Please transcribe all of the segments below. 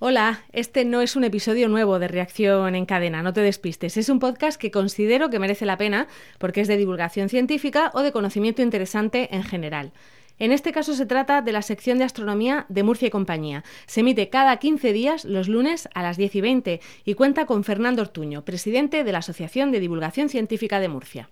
Hola, este no es un episodio nuevo de Reacción en Cadena, no te despistes. Es un podcast que considero que merece la pena porque es de divulgación científica o de conocimiento interesante en general. En este caso se trata de la sección de astronomía de Murcia y compañía. Se emite cada 15 días los lunes a las 10 y 20 y cuenta con Fernando Ortuño, presidente de la Asociación de Divulgación Científica de Murcia.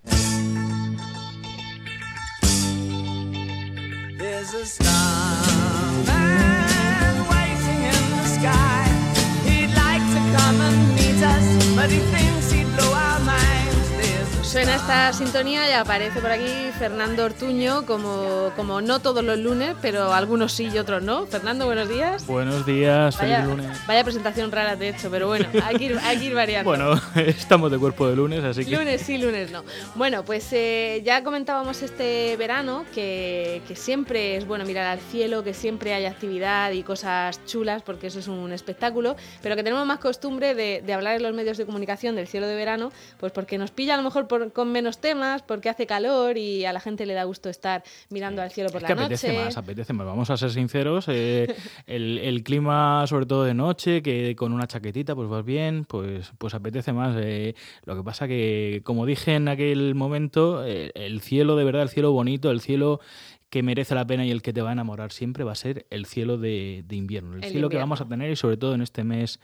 Suena esta sintonía y aparece por aquí Fernando Ortuño, como, como no todos los lunes, pero algunos sí y otros no. Fernando, buenos días. Buenos días, Vaya, feliz lunes. vaya presentación rara de hecho, pero bueno, hay que ir, hay que ir variando. Bueno, estamos de cuerpo de lunes, así que... Lunes sí, lunes no. Bueno, pues eh, ya comentábamos este verano que, que siempre es bueno mirar al cielo, que siempre hay actividad y cosas chulas, porque eso es un espectáculo, pero que tenemos más costumbre de, de hablar en los medios de comunicación del cielo de verano, pues porque nos pilla a lo mejor por- con menos temas, porque hace calor y a la gente le da gusto estar mirando al cielo por Es la que apetece noche. más, apetece más. Vamos a ser sinceros. eh, el, el clima, sobre todo de noche, que con una chaquetita pues vas bien, pues, pues apetece más. eh. lo que pasa que, como dije en aquel momento, eh, el cielo de verdad, el cielo bonito, el cielo que merece la pena y el que te va a enamorar siempre va a ser el cielo de, de invierno. El, El cielo que vamos a tener y sobre todo en este mes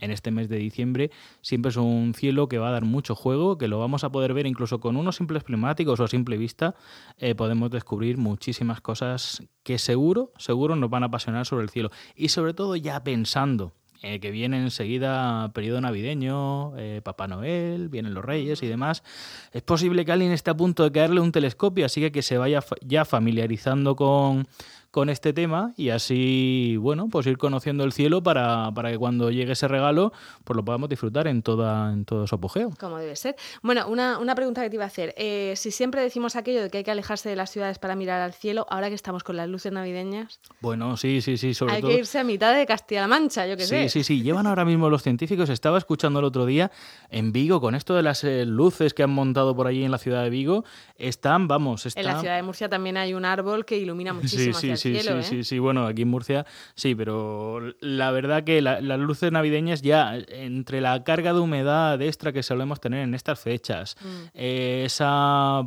en este mes de diciembre siempre es un cielo que va a dar mucho juego, que lo vamos a poder ver incluso con unos simples prismáticos o a simple vista, eh, podemos descubrir muchísimas cosas que seguro, seguro nos van a apasionar sobre el cielo. Y sobre todo ya pensando eh, que viene enseguida periodo navideño, eh, Papá Noel, vienen los Reyes y demás, es posible que alguien esté a punto de caerle un telescopio, así que que se vaya ya familiarizando con con este tema y así, bueno, pues ir conociendo el cielo para, para que cuando llegue ese regalo, pues lo podamos disfrutar en, toda, en todo su apogeo. Como debe ser. Bueno, una, una pregunta que te iba a hacer. Eh, si siempre decimos aquello de que hay que alejarse de las ciudades para mirar al cielo, ahora que estamos con las luces navideñas, Bueno, sí, sí, sí, sobre hay todo... que irse a mitad de Castilla-La Mancha, yo qué Sí, sé. sí, sí. Llevan ahora mismo los científicos. Estaba escuchando el otro día en Vigo con esto de las eh, luces que han montado por allí en la ciudad de Vigo. Están, vamos, están. En la ciudad de Murcia también hay un árbol que ilumina muchísimo Sí, sí, sí, cielo. sí, ¿eh? sí, sí. Bueno, aquí en Murcia sí, pero la verdad que la- las luces navideñas ya entre la carga de humedad extra que solemos tener en estas fechas, Mm. eh, ese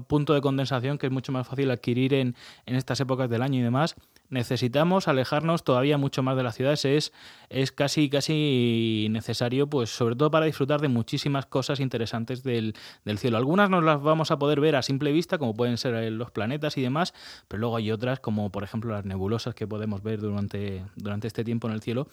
punto de condensación que es mucho más fácil adquirir en, en estas épocas del año y demás, necesitamos alejarnos todavía mucho más de las ciudades. Es, es casi, casi necesario, pues sobre todo para disfrutar de muchísimas cosas interesantes del, del cielo. Algunas nos las vamos a poder ver a simple vista, como pueden ser eh, los planetas y demás, pero luego hay otras, como por ejemplo las nebulosas que podemos ver durante, durante este tiempo en el cielo.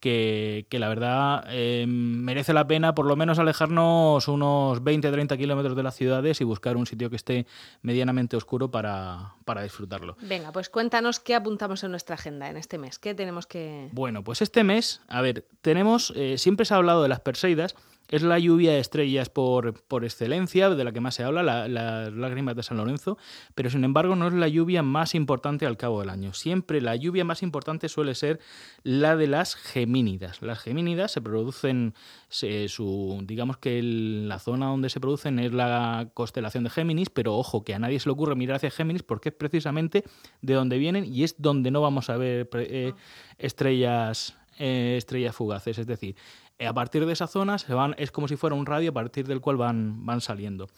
Que, que la verdad eh, merece la pena por lo menos alejarnos unos 20-30 kilómetros de las ciudades y buscar un sitio que esté medianamente oscuro para, para disfrutarlo. Venga, pues cuéntanos qué apuntamos en nuestra agenda en este mes. ¿Qué tenemos que...? Bueno, pues este mes, a ver, tenemos, eh, siempre se ha hablado de las Perseidas, es la lluvia de estrellas por, por excelencia, de la que más se habla, la- las lágrimas de San Lorenzo, pero sin embargo no es la lluvia más importante al cabo del año. Siempre la lluvia más importante suele ser la de las gemínidas. Las gemínidas se producen, se- su, digamos que el- la zona donde se producen es la constelación de Géminis, pero ojo, que a nadie se le ocurre mirar hacia Géminis porque es precisamente de donde vienen y es donde no vamos a ver eh, estrellas, eh, estrellas fugaces. Es decir, a partir de esa zona se van, es como si fuera un radio a partir del cual van, van saliendo.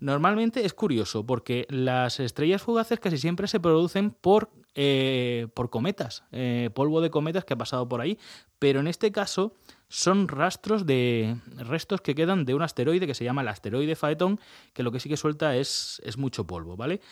Normalmente es curioso porque las estrellas fugaces casi siempre se producen por, eh, por cometas, eh, polvo de cometas que ha pasado por ahí, pero en este caso son rastros de restos que quedan de un asteroide que se llama el asteroide Phaeton, que lo que sí que suelta es, es mucho polvo, ¿vale?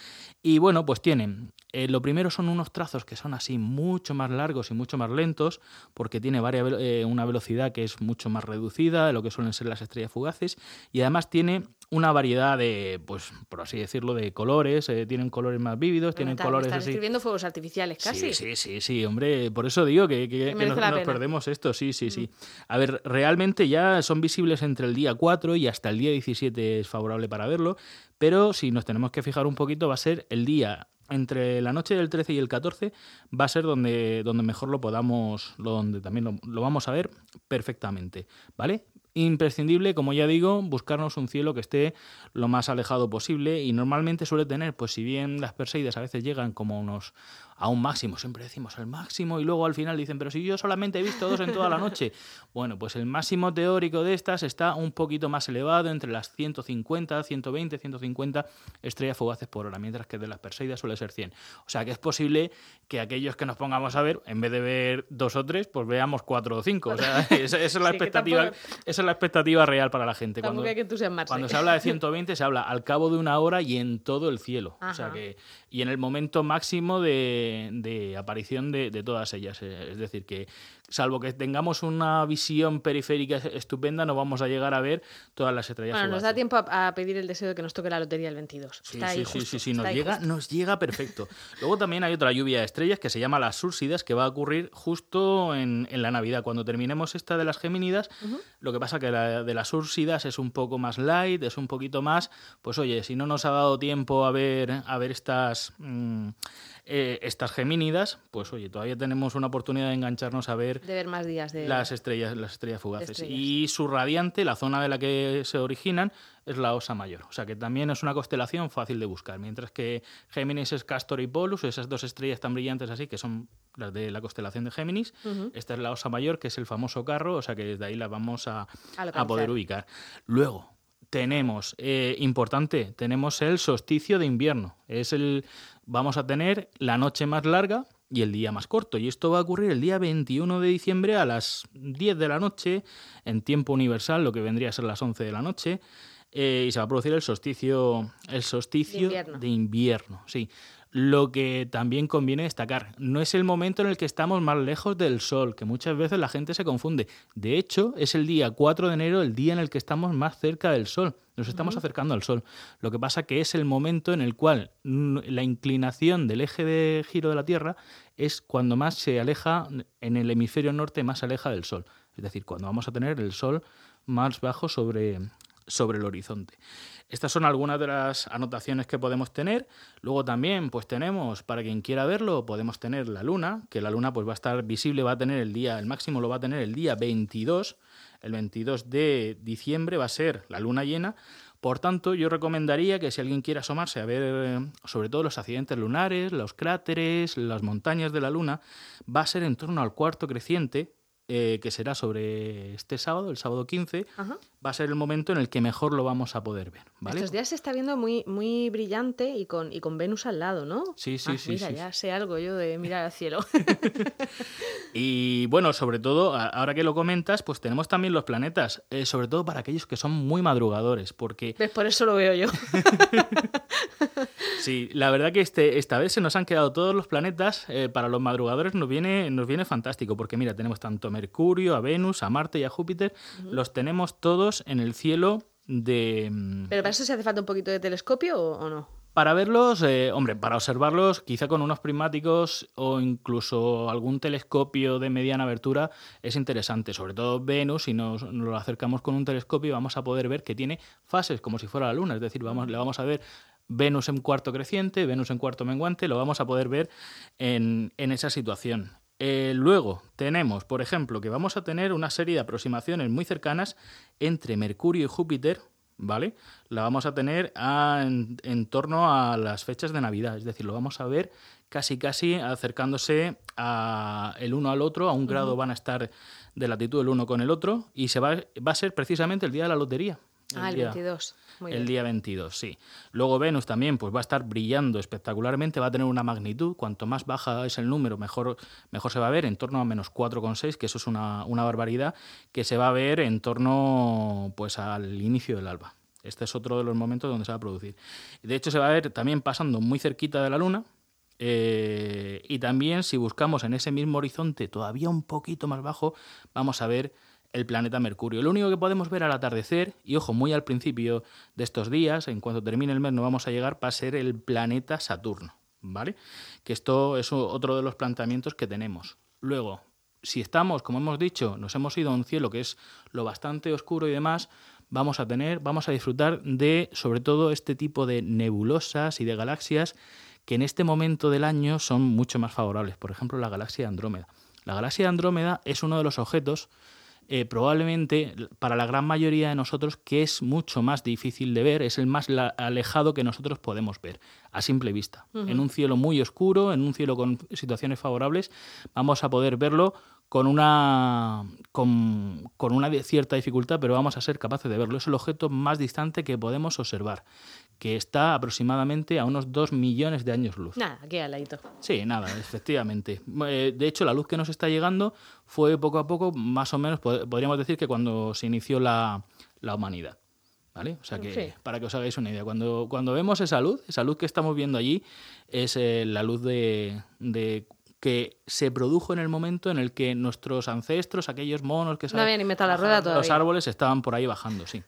Y bueno, pues tienen, eh, lo primero son unos trazos que son así mucho más largos y mucho más lentos, porque tiene eh, una velocidad que es mucho más reducida de lo que suelen ser las estrellas fugaces, y además tiene una variedad de, pues, por así decirlo, de colores, eh, tienen colores más vívidos, tienen Me colores estás así. escribiendo fuegos artificiales casi. Sí, sí, sí, sí, hombre, por eso digo que, que- nos, perdemos esto, sí, sí, sí. A ver, realmente ya son visibles entre el día 4 y hasta el día 17 es favorable para verlo, pero si nos tenemos que fijar un poquito va a ser el día entre la noche del 13 y el 14 va a ser donde, donde mejor lo podamos, donde también lo, lo vamos a ver perfectamente, ¿vale? Imprescindible, como ya digo, buscarnos un cielo que esté lo más alejado posible y normalmente suele tener, pues si bien las Perseidas a veces llegan como unos, a un máximo. Siempre decimos el máximo y luego al final dicen, pero si yo solamente he visto dos en toda la noche. Bueno, pues el máximo teórico de estas está un poquito más elevado, entre las 150, 120, 150 estrellas fugaces por hora, mientras que de las Perseidas suele ser 100. O sea que es posible que aquellos que nos pongamos a ver, en vez de ver dos o tres, pues veamos cuatro o cinco. O sea, esa, es la expectativa, esa es la expectativa real para la gente. Cuando, hay que cuando se habla de 120 se habla al cabo de una hora y en todo el cielo. O sea que, y en el momento máximo de, aparición de, de, todas ellas. Eh, es decir, que salvo que tengamos una visión periférica estupenda, no vamos a llegar a ver todas las estrellas. Bueno, nos da tiempo a, pedir el deseo de que nos toque la lotería el 22. Sí, sí, sí, sí, nos llega, nos llega perfecto. Luego también hay otra lluvia de estrellas que se llama las Súrsidas, que va a ocurrir justo en, la Navidad. Cuando terminemos esta de las Geminidas, lo que pasa que la de las Súrsidas es un poco más light, es un poquito más, pues oye, si no nos ha dado tiempo a ver, a ver estas... Mm, eh, estas gemínidas, pues oye, todavía tenemos una oportunidad de engancharnos a ver, de ver más días de las estrellas, las estrellas fugaces. Y su radiante, la zona de la que se originan, es la Osa Mayor. O sea que también es una constelación fácil de buscar. Mientras que Géminis es Castor y Polus, esas dos estrellas tan brillantes así, que son las de la constelación de Géminis. Esta es la Osa Mayor, que es el famoso carro, o sea que desde ahí la vamos a, a poder ubicar. Luego, tenemos, eh, importante, tenemos el solsticio de invierno. Es el, vamos a tener la noche más larga y el día más corto. Y esto va a ocurrir el día 21 de diciembre a las 10 de la noche, en tiempo universal, lo que vendría a ser las 11 de la noche. Eh, y se va a producir el solsticio, el solsticio de invierno. Sí. Lo que también conviene destacar, no es el momento en el que estamos más lejos del Sol, que muchas veces la gente se confunde. De hecho, es el día 4 de enero el día en el que estamos más cerca del Sol. Nos estamos acercando al Sol. Lo que pasa que es el momento en el cual la inclinación del eje de giro de la Tierra es cuando más se aleja, en el hemisferio norte más se aleja del Sol. Es decir, cuando vamos a tener el Sol más bajo sobre, sobre el horizonte. Estas son algunas de las anotaciones que podemos tener. Luego también, pues tenemos, para quien quiera verlo, podemos tener la luna, que la luna pues va a estar visible, va a tener el día, el máximo lo va a tener el día 22. El 22 de diciembre va a ser la luna llena. Por tanto, yo recomendaría que si alguien quiere asomarse a ver eh, sobre todo los accidentes lunares, los cráteres, las montañas de la luna, va a ser en torno al cuarto creciente, eh, que será sobre este sábado, el sábado 15, va a ser el momento en el que mejor lo vamos a poder ver. ¿vale? Estos días se está viendo muy, muy brillante y con, y con Venus al lado, ¿no? Sí, sí, ah, sí. Mira, ya sé algo yo de mirar al cielo. y bueno, sobre todo, ahora que lo comentas, pues tenemos también los planetas, eh, sobre todo para aquellos que son muy madrugadores, porque... ¿Ves? Por eso lo veo yo. sí, la verdad que este, esta vez se nos han quedado todos los planetas, eh, para los madrugadores nos viene, nos viene fantástico, porque mira, tenemos tanto Mercurio, a Venus, a Marte y a Júpiter, los tenemos todos en el cielo de... Mm, ¿Pero para eso se hace falta un poquito de telescopio o, no? Para verlos, eh, hombre, para observarlos, quizá con unos prismáticos o incluso algún telescopio de mediana abertura es interesante. Sobre todo Venus, si nos, lo acercamos con un telescopio, vamos a poder ver que tiene fases como si fuera la Luna. Es decir, vamos, le vamos a ver Venus en cuarto creciente, Venus en cuarto menguante, lo vamos a poder ver en, en esa situación. Eh, luego tenemos, por ejemplo, que vamos a tener una serie de aproximaciones muy cercanas entre Mercurio y Júpiter, ¿vale? La vamos a tener en, torno a las fechas de Navidad, es decir, lo vamos a ver casi casi acercándose a el uno al otro, a un grado van a estar de latitud el uno con el otro, y se va, va a ser precisamente el día de la lotería. Ah, el 22 el día 22, sí. Luego Venus también pues va a estar brillando espectacularmente, va a tener una magnitud, cuanto más baja es el número, mejor, mejor se va a ver, en torno a menos 4,6, que eso es una, barbaridad, que se va a ver en torno pues al inicio del alba. Este es otro de los momentos donde se va a producir. De hecho, se va a ver también pasando muy cerquita de la Luna, eh, y también si buscamos en ese mismo horizonte todavía un poquito más bajo, vamos a ver el planeta Mercurio. Lo único que podemos ver al atardecer, y ojo, muy al principio de estos días, en cuanto termine el mes no vamos a llegar, va a ser el planeta Saturno, ¿vale? Que esto es otro de los planteamientos que tenemos. Luego, si estamos, como hemos dicho, nos hemos ido a un cielo que es lo bastante oscuro y demás, vamos a tener, vamos a disfrutar de, sobre todo, este tipo de nebulosas y de galaxias que en este momento del año son mucho más favorables. Por ejemplo, la galaxia de Andrómeda. La galaxia de Andrómeda es uno de los objetos eh, probablemente para la gran mayoría de nosotros, que es mucho más difícil de ver, es el más alejado que nosotros podemos ver a simple vista. En un cielo muy oscuro, en un cielo con situaciones favorables, vamos a poder verlo con una, con, con, una cierta dificultad, pero vamos a ser capaces de verlo. Es el objeto más distante que podemos observar, que está aproximadamente a unos 2 millones de años luz. Nada, aquí al ladito. Sí, nada, efectivamente. Eh, de hecho, la luz que nos está llegando fue poco a poco, más o menos, podríamos decir que cuando se inició la, la humanidad. ¿Vale? O sea que, para que os hagáis una idea, cuando, cuando vemos esa luz, esa luz que estamos viendo allí, es eh, la luz de, de que se produjo en el momento en el que nuestros ancestros, aquellos monos que no habían inventado la rueda todavía. los árboles estaban por ahí bajando, sí.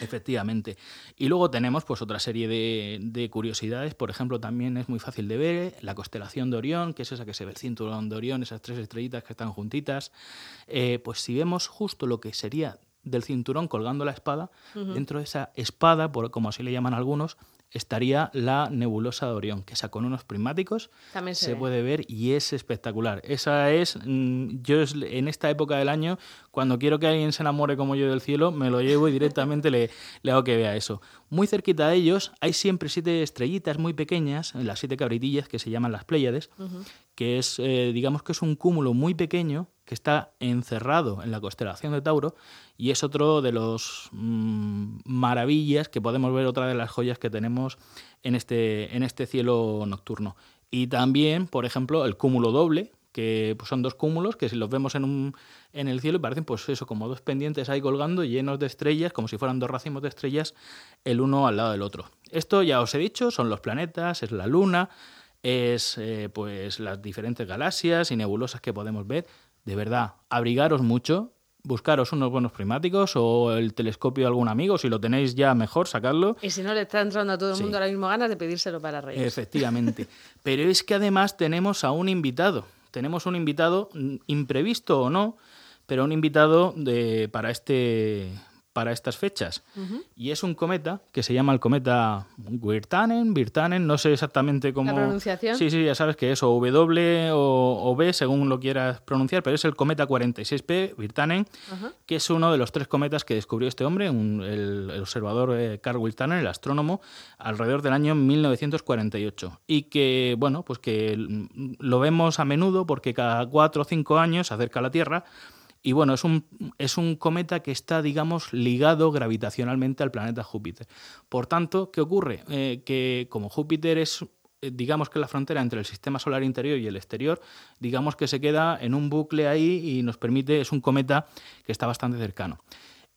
Efectivamente. Y luego tenemos pues otra serie de, curiosidades. Por ejemplo, también es muy fácil de ver la constelación de Orión, que es esa que se ve el cinturón de Orión, esas tres estrellitas que están juntitas. Eh, pues si vemos justo lo que sería del cinturón colgando la espada, dentro de esa espada, por, como así le llaman algunos, estaría la nebulosa de Orión, que esa con unos prismáticos se, puede ver y es espectacular. Esa es, mm, yo en esta época del año, cuando quiero que alguien se enamore como yo del cielo, me lo llevo y directamente le, le, hago que vea eso. Muy cerquita de ellos hay siempre siete estrellitas muy pequeñas, las siete cabritillas que se llaman las Pléyades, que es, eh, digamos que es un cúmulo muy pequeño que está encerrado en la constelación de Tauro y es otro de los mm, maravillas que podemos ver, otra de las joyas que tenemos en este, en este cielo nocturno. Y también, por ejemplo, el cúmulo doble, que pues, son dos cúmulos que si los vemos en, un, en el cielo parecen pues eso, como dos pendientes ahí colgando llenos de estrellas, como si fueran dos racimos de estrellas, el uno al lado del otro. Esto ya os he dicho, son los planetas, es la luna, es eh, pues las diferentes galaxias y nebulosas que podemos ver de verdad, abrigaros mucho, buscaros unos buenos primáticos o el telescopio de algún amigo, si lo tenéis ya mejor, sacadlo. Y si no, le está entrando a todo el mundo ahora mismo ganas de pedírselo para Reyes. Efectivamente. Pero es que además tenemos a un invitado. Tenemos un invitado mm, imprevisto o no, pero un invitado de, para, este, para estas fechas. Y es un cometa que se llama el cometa Wirtanen, Virtanen, no sé exactamente cómo... ¿La pronunciación? Sí, sí, ya sabes que es o W o, B, según lo quieras pronunciar, pero es el cometa 46P, Virtanen, que es uno de los tres cometas que descubrió este hombre, el, observador eh, Carl Wirtanen, el astrónomo, alrededor del año 1948. Y que, bueno, pues que lo vemos a menudo porque cada cuatro o cinco años se acerca a la Tierra y bueno, es un, es un cometa que está, digamos, ligado gravitacionalmente al planeta Júpiter. Por tanto, ¿qué ocurre? Eh, que como Júpiter es eh, digamos que la frontera entre el sistema solar interior y el exterior, digamos que se queda en un bucle ahí y nos permite, es un cometa que está bastante cercano.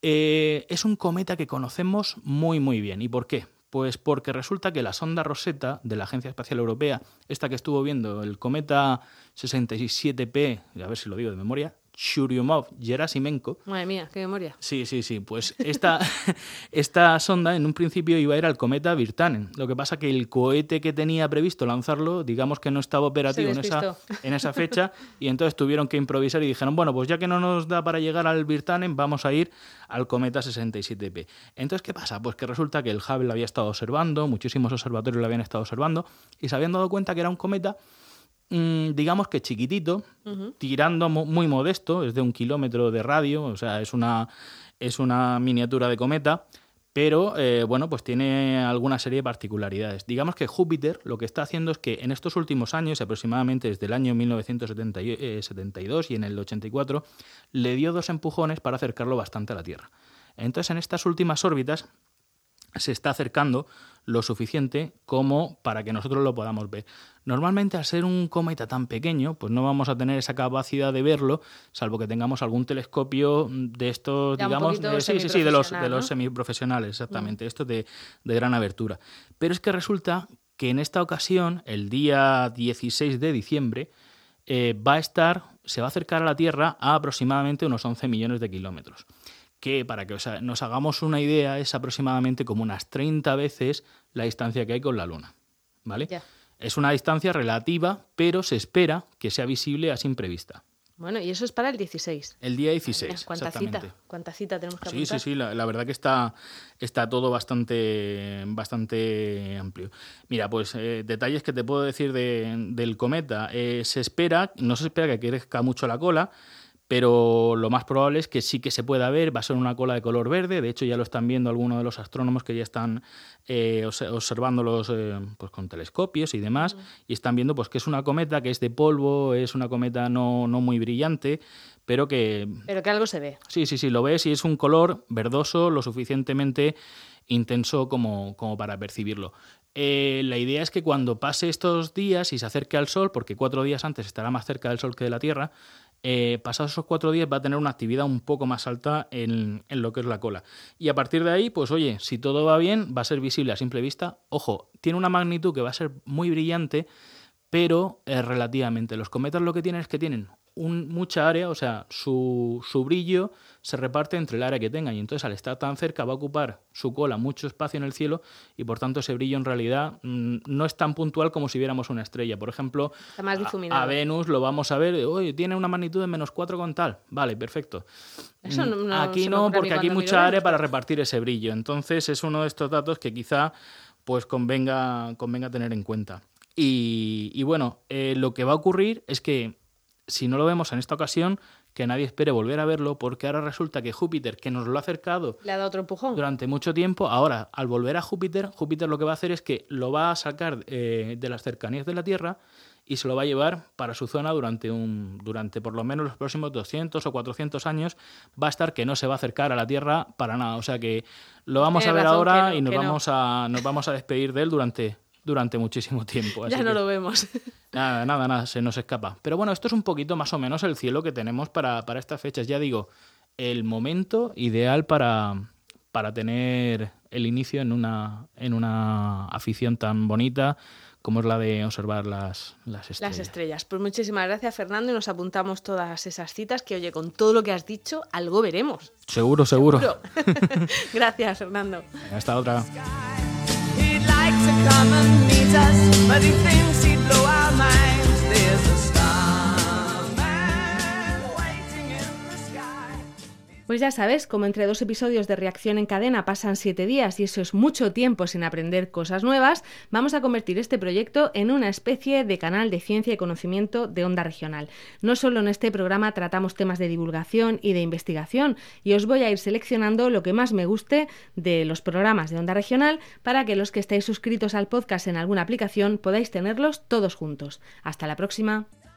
Eh, es un cometa que conocemos muy muy bien. ¿Y por qué? Pues porque resulta que la sonda Rosetta de la Agencia Espacial Europea, esta que estuvo viendo el cometa 67P, a ver si lo digo de memoria, Churyumov Gerasimenko. Madre mía, qué memoria. Sí, sí, sí. Pues esta, esta sonda en un principio iba a ir al cometa Virtanen. Lo que pasa que el cohete que tenía previsto lanzarlo, digamos que no estaba operativo en esa, en esa fecha y entonces tuvieron que improvisar y dijeron, bueno, pues ya que no nos da para llegar al Virtanen, vamos a ir al cometa 67P. Entonces, ¿qué pasa? Pues que resulta que el Hubble lo había estado observando, muchísimos observatorios lo habían estado observando y se habían dado cuenta que era un cometa digamos que chiquitito, tirando muy modesto, es de un kilómetro de radio, o sea, es una, es una miniatura de cometa, pero eh, bueno, pues tiene alguna serie de particularidades. Digamos que Júpiter lo que está haciendo es que en estos últimos años, aproximadamente desde el año 1972 y en el 84, le dio dos empujones para acercarlo bastante a la Tierra. Entonces, en estas últimas órbitas, se está acercando lo suficiente como para que nosotros lo podamos ver. Normalmente al ser un cometa tan pequeño, pues no vamos a tener esa capacidad de verlo, salvo que tengamos algún telescopio de estos, digamos, de, sí, sí, sí, de los, de los semiprofesionales, exactamente, mm. estos de, de gran abertura. Pero es que resulta que en esta ocasión, el día 16 de diciembre, eh, va a estar, se va a acercar a la Tierra a aproximadamente unos 11 millones de kilómetros que para que nos hagamos una idea es aproximadamente como unas 30 veces la distancia que hay con la Luna. ¿Vale? Es una distancia relativa, pero se espera que sea visible a simple vista. Bueno, y eso es para el 16. El día 16. ¿Cuánta cita? ¿Cuánta cita tenemos que Sí, sí, sí. La, verdad que está, está todo bastante, bastante amplio. Mira, pues eh, detalles que te puedo decir del cometa. Eh, se espera, no se espera que crezca mucho la cola, pero lo más probable es que sí que se pueda ver, va a ser una cola de color verde, de hecho ya lo están viendo algunos de los astrónomos que ya están eh, observándolos eh, pues con telescopios y demás, y están viendo pues que es una cometa que es de polvo, es una cometa no, no muy brillante, pero que... Pero que algo se ve. Sí, sí, sí, lo ves y es un color verdoso lo suficientemente intenso como, como para percibirlo. Eh, la idea es que cuando pase estos días y se acerque al Sol, porque cuatro días antes estará más cerca del Sol que de la Tierra, eh, pasados esos cuatro días va a tener una actividad un poco más alta en, lo que es la cola. Y a partir de ahí, pues oye, si todo va bien, va a ser visible a simple vista. Ojo, tiene una magnitud que va a ser muy brillante, pero eh, relativamente. Los cometas lo que tienen es que tienen mucha área, o sea, su, su, brillo se reparte entre el área que tengan y entonces al estar tan cerca va a ocupar su cola mucho espacio en el cielo y por tanto ese brillo en realidad mm, no es tan puntual como si viéramos una estrella. Por ejemplo, a, Venus lo vamos a ver, oye, tiene una magnitud de menos 4 con tal, vale, perfecto. Mm, aquí no, porque aquí hay mucha área para repartir ese brillo. Entonces es uno de estos datos que quizá pues convenga, convenga tener en cuenta. Y, bueno, eh, lo que va a ocurrir es que si no lo vemos en esta ocasión, que nadie espere volver a verlo, porque ahora resulta que Júpiter, que nos lo ha acercado Le ha dado otro empujón. durante mucho tiempo, ahora al volver a Júpiter, Júpiter lo que va a hacer es que lo va a sacar eh, de las cercanías de la Tierra y se lo va a llevar para su zona durante, un, durante por lo menos los próximos 200 o 400 años. Va a estar que no se va a acercar a la Tierra para nada. O sea que lo vamos a ver ahora y nos vamos, a, nos vamos a despedir de él durante, durante muchísimo tiempo. ya no lo vemos. Nada, nada, nada, se nos escapa. Pero bueno, esto es un poquito más o menos el cielo que tenemos para, para estas fechas. Ya digo, el momento ideal para, para tener el inicio en una, en una afición tan bonita como es la de observar las, las estrellas. Las estrellas. Pues muchísimas gracias, Fernando, y nos apuntamos todas esas citas que, oye, con todo lo que has dicho, algo veremos. Seguro, seguro. gracias, Fernando. Hasta otra. come and meet us, but he thinks he'd blow. Pues ya sabes, como entre dos episodios de reacción en cadena pasan siete días y eso es mucho tiempo sin aprender cosas nuevas, vamos a convertir este proyecto en una especie de canal de ciencia y conocimiento de onda regional. No solo en este programa tratamos temas de divulgación y de investigación, y os voy a ir seleccionando lo que más me guste de los programas de onda regional para que los que estáis suscritos al podcast en alguna aplicación podáis tenerlos todos juntos. Hasta la próxima.